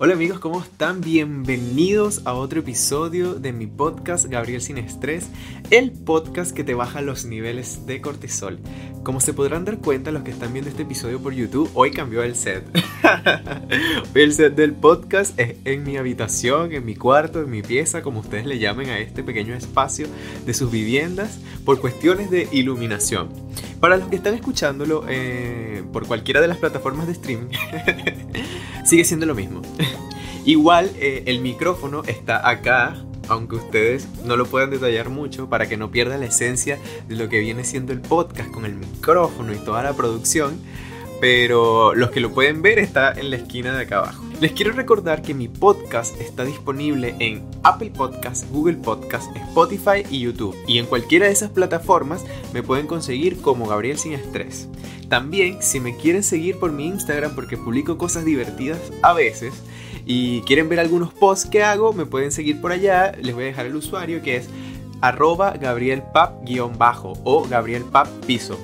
Hola amigos, ¿cómo están? Bienvenidos a otro episodio de mi podcast Gabriel Sin Estrés, el podcast que te baja los niveles de cortisol. Como se podrán dar cuenta los que están viendo este episodio por YouTube, hoy cambió el set. el set del podcast es en mi habitación, en mi cuarto, en mi pieza, como ustedes le llamen a este pequeño espacio de sus viviendas, por cuestiones de iluminación. Para los que están escuchándolo eh, por cualquiera de las plataformas de streaming, sigue siendo lo mismo. Igual eh, el micrófono está acá, aunque ustedes no lo puedan detallar mucho para que no pierda la esencia de lo que viene siendo el podcast con el micrófono y toda la producción. Pero los que lo pueden ver está en la esquina de acá abajo. Les quiero recordar que mi podcast está disponible en Apple Podcast, Google Podcast, Spotify y YouTube. Y en cualquiera de esas plataformas me pueden conseguir como Gabriel Sin Estrés. También, si me quieren seguir por mi Instagram porque publico cosas divertidas a veces y quieren ver algunos posts que hago, me pueden seguir por allá. Les voy a dejar el usuario que es arroba gabrielpap-bajo o gabrielpap-piso.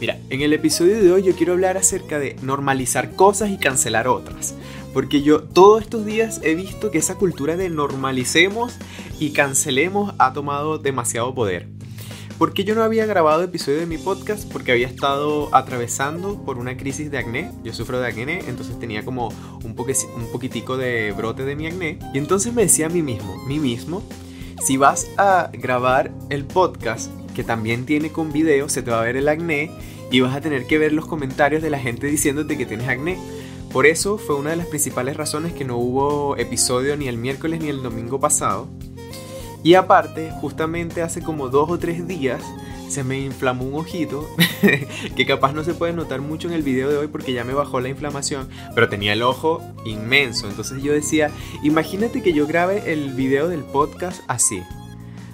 Mira, en el episodio de hoy yo quiero hablar acerca de normalizar cosas y cancelar otras. Porque yo todos estos días he visto que esa cultura de normalicemos y cancelemos ha tomado demasiado poder. Porque yo no había grabado episodio de mi podcast porque había estado atravesando por una crisis de acné. Yo sufro de acné, entonces tenía como un, un poquitico de brote de mi acné. Y entonces me decía a mí mismo, mí mismo, si vas a grabar el podcast que también tiene con video, se te va a ver el acné y vas a tener que ver los comentarios de la gente diciéndote que tienes acné. Por eso fue una de las principales razones que no hubo episodio ni el miércoles ni el domingo pasado. Y aparte, justamente hace como dos o tres días se me inflamó un ojito, que capaz no se puede notar mucho en el video de hoy porque ya me bajó la inflamación, pero tenía el ojo inmenso. Entonces yo decía, imagínate que yo grabe el video del podcast así.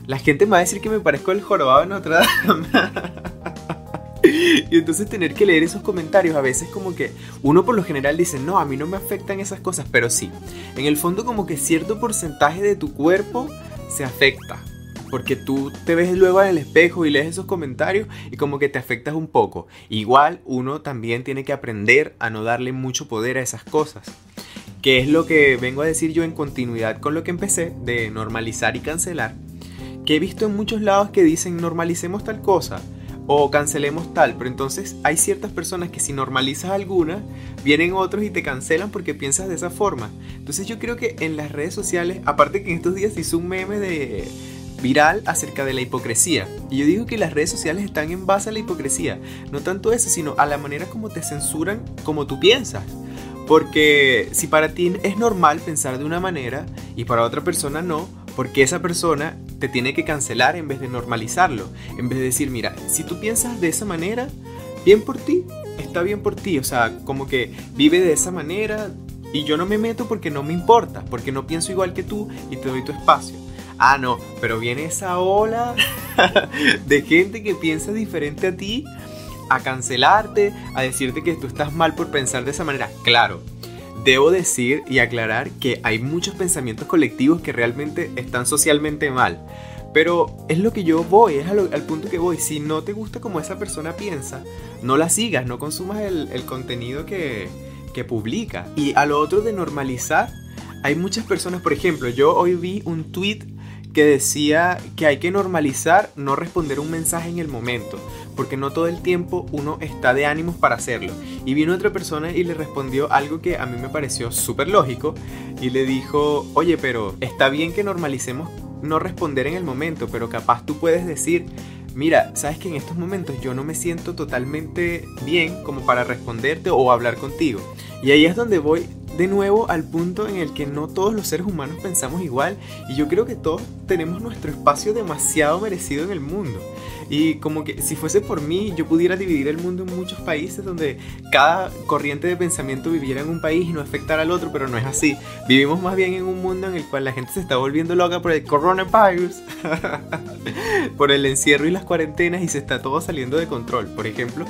La gente me va a decir que me parezco el jorobado de Notre Dame. Y entonces tener que leer esos comentarios a veces como que uno por lo general dice, no, a mí no me afectan esas cosas, pero sí. En el fondo como que cierto porcentaje de tu cuerpo se afecta. Porque tú te ves luego en el espejo y lees esos comentarios y como que te afectas un poco. Igual uno también tiene que aprender a no darle mucho poder a esas cosas. Que es lo que vengo a decir yo en continuidad con lo que empecé de normalizar y cancelar. Que he visto en muchos lados que dicen normalicemos tal cosa o cancelemos tal, pero entonces hay ciertas personas que si normalizas alguna, vienen otros y te cancelan porque piensas de esa forma. Entonces yo creo que en las redes sociales, aparte que en estos días hizo un meme de viral acerca de la hipocresía. Y yo digo que las redes sociales están en base a la hipocresía. No tanto eso, sino a la manera como te censuran como tú piensas. Porque si para ti es normal pensar de una manera y para otra persona no, porque esa persona te tiene que cancelar en vez de normalizarlo. En vez de decir, mira, si tú piensas de esa manera, bien por ti, está bien por ti. O sea, como que vive de esa manera y yo no me meto porque no me importa, porque no pienso igual que tú y te doy tu espacio. Ah, no, pero viene esa ola de gente que piensa diferente a ti a cancelarte, a decirte que tú estás mal por pensar de esa manera. Claro, Debo decir y aclarar que hay muchos pensamientos colectivos que realmente están socialmente mal. Pero es lo que yo voy, es al, punto que voy. Si no te gusta como esa persona piensa, no la sigas, no consumas el, contenido que, que publica. Y a lo otro de normalizar, hay muchas personas, por ejemplo, yo hoy vi un tweet que decía que hay que normalizar no responder un mensaje en el momento, porque no todo el tiempo uno está de ánimos para hacerlo. Y vino otra persona y le respondió algo que a mí me pareció súper lógico y le dijo, oye, pero está bien que normalicemos no responder en el momento, pero capaz tú puedes decir, mira, sabes que en estos momentos yo no me siento totalmente bien como para responderte o hablar contigo. Y ahí es donde voy de nuevo al punto en el que no todos los seres humanos pensamos igual y yo creo que todos tenemos nuestro espacio demasiado merecido en el mundo. Y como que si fuese por mí, yo pudiera dividir el mundo en muchos países donde cada corriente de pensamiento viviera en un país y no afectara al otro, pero no es así. Vivimos más bien en un mundo en el cual la gente se está volviendo loca por el coronavirus, por el encierro y las cuarentenas y se está todo saliendo de control. Por ejemplo,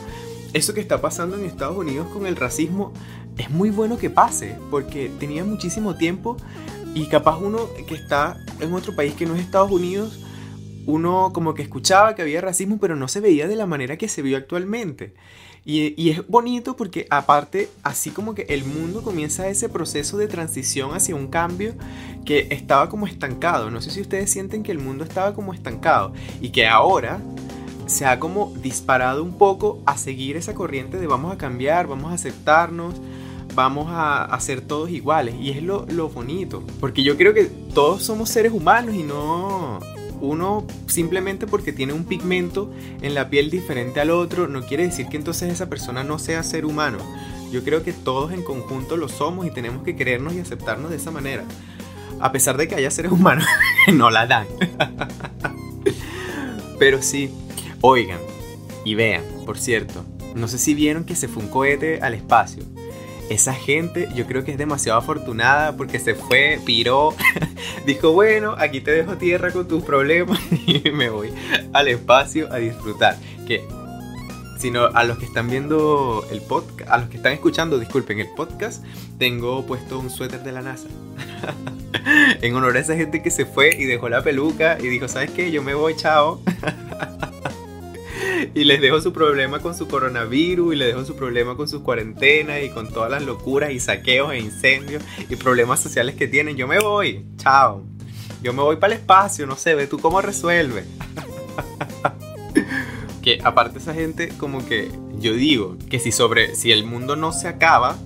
eso que está pasando en Estados Unidos con el racismo es muy bueno que pase, porque tenía muchísimo tiempo y capaz uno que está en otro país que no es Estados Unidos uno como que escuchaba que había racismo, pero no se veía de la manera que se vio actualmente. Y, es bonito porque aparte, así como que el mundo comienza ese proceso de transición hacia un cambio que estaba como estancado. No sé si ustedes sienten que el mundo estaba como estancado y que ahora se ha como disparado un poco a seguir esa corriente de vamos a cambiar, vamos a aceptarnos, vamos a, hacer ser todos iguales. Y es lo, lo bonito, porque yo creo que todos somos seres humanos y no, uno simplemente porque tiene un pigmento en la piel diferente al otro, no quiere decir que entonces esa persona no sea ser humano. Yo creo que todos en conjunto lo somos y tenemos que querernos y aceptarnos de esa manera. A pesar de que haya seres humanos no la dan. Pero sí, oigan y vean, por cierto, no sé si vieron que se fue un cohete al espacio esa gente yo creo que es demasiado afortunada porque se fue, piró, dijo, bueno, aquí te dejo tierra con tus problemas y me voy al espacio a disfrutar. Que, sino a los que están viendo el podcast, a los que están escuchando, disculpen, el podcast, tengo puesto un suéter de la NASA. en honor a esa gente que se fue y dejó la peluca y dijo, ¿sabes qué? Yo me voy, chao. Y les dejo su problema con su coronavirus y les dejo su problema con sus cuarentenas y con todas las locuras y saqueos e incendios y problemas sociales que tienen. Yo me voy, chao. Yo me voy para el espacio, no sé, ve tú cómo resuelve. que aparte esa gente como que yo digo que si sobre si el mundo no se acaba,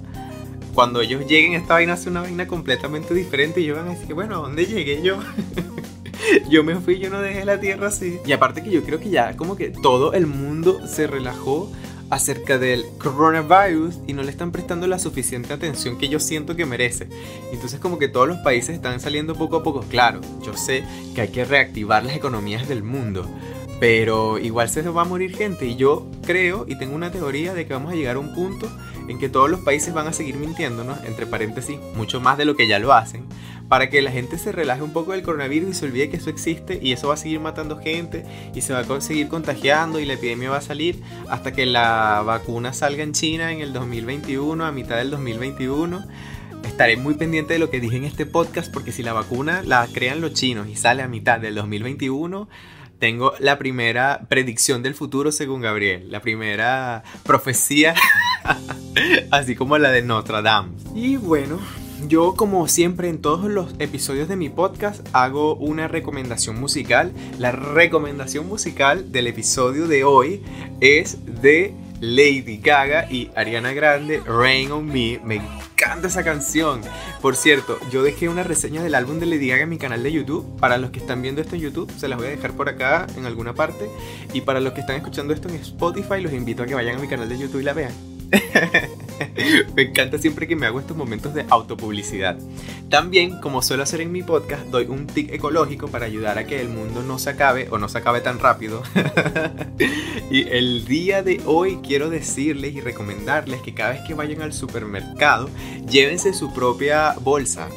cuando ellos lleguen esta vaina hace una vaina completamente diferente y yo van a decir bueno, ¿a dónde llegué yo? yo me fui, yo no dejé la tierra así. Y aparte que yo creo que ya como que todo el mundo se relajó acerca del coronavirus y no le están prestando la suficiente atención que yo siento que merece. Entonces como que todos los países están saliendo poco a poco. Claro, yo sé que hay que reactivar las economías del mundo, pero igual se va a morir gente y yo creo y tengo una teoría de que vamos a llegar a un punto en que todos los países van a seguir mintiéndonos, entre paréntesis, mucho más de lo que ya lo hacen, para que la gente se relaje un poco del coronavirus y se olvide que eso existe y eso va a seguir matando gente y se va a seguir contagiando y la epidemia va a salir hasta que la vacuna salga en China en el 2021, a mitad del 2021 estaré muy pendiente de lo que dije en este podcast porque si la vacuna la crean los chinos y sale a mitad del 2021, tengo la primera predicción del futuro según Gabriel, la primera profecía, así como la de Notre Dame. Y bueno, yo como siempre en todos los episodios de mi podcast hago una recomendación musical. La recomendación musical del episodio de hoy es de Lady Gaga y Ariana Grande, Rain on Me. Me encanta esa canción. Por cierto, yo dejé una reseña del álbum de Lady Gaga en mi canal de YouTube. Para los que están viendo esto en YouTube, se las voy a dejar por acá en alguna parte. Y para los que están escuchando esto en Spotify, los invito a que vayan a mi canal de YouTube y la vean. me encanta siempre que me hago estos momentos de autopublicidad. También, como suelo hacer en mi podcast, doy un tic ecológico para ayudar a que el mundo no se acabe o no se acabe tan rápido. y el día de hoy quiero decirles y recomendarles que cada vez que vayan al supermercado, llévense su propia bolsa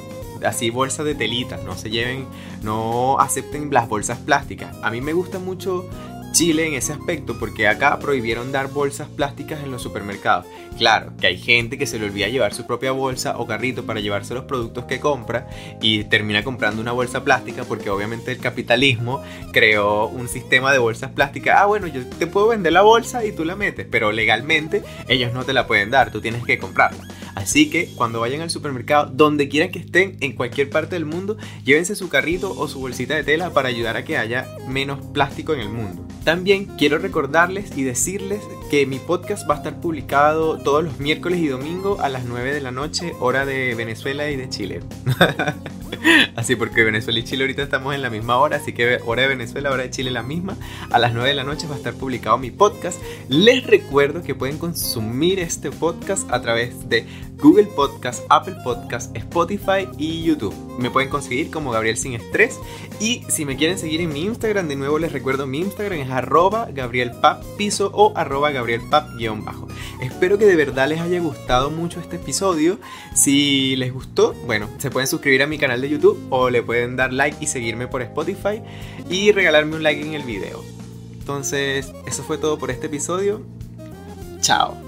así bolsa de telita, no se lleven, no acepten las bolsas plásticas. A mí me gusta mucho Chile en ese aspecto porque acá prohibieron dar bolsas plásticas en los supermercados. Claro, que hay gente que se le olvida llevar su propia bolsa o carrito para llevarse los productos que compra y termina comprando una bolsa plástica porque obviamente el capitalismo creó un sistema de bolsas plásticas. Ah, bueno, yo te puedo vender la bolsa y tú la metes, pero legalmente ellos no te la pueden dar, tú tienes que comprarla. Así que cuando vayan al supermercado, donde quiera que estén, en cualquier parte del mundo, llévense su carrito o su bolsita de tela para ayudar a que haya menos plástico en el mundo. También quiero recordarles y decirles que mi podcast va a estar publicado todos los miércoles y domingo a las 9 de la noche, hora de Venezuela y de Chile. así porque Venezuela y Chile ahorita estamos en la misma hora, así que hora de Venezuela, hora de Chile la misma. A las 9 de la noche va a estar publicado mi podcast. Les recuerdo que pueden consumir este podcast a través de Google Podcast, Apple Podcast, Spotify y YouTube. Me pueden conseguir como Gabriel Sin Estrés. Y si me quieren seguir en mi Instagram, de nuevo les recuerdo mi Instagram es arroba piso o arroba guion bajo. Espero que de verdad les haya gustado mucho este episodio. Si les gustó, bueno, se pueden suscribir a mi canal de YouTube o le pueden dar like y seguirme por Spotify y regalarme un like en el video. Entonces, eso fue todo por este episodio. Chao.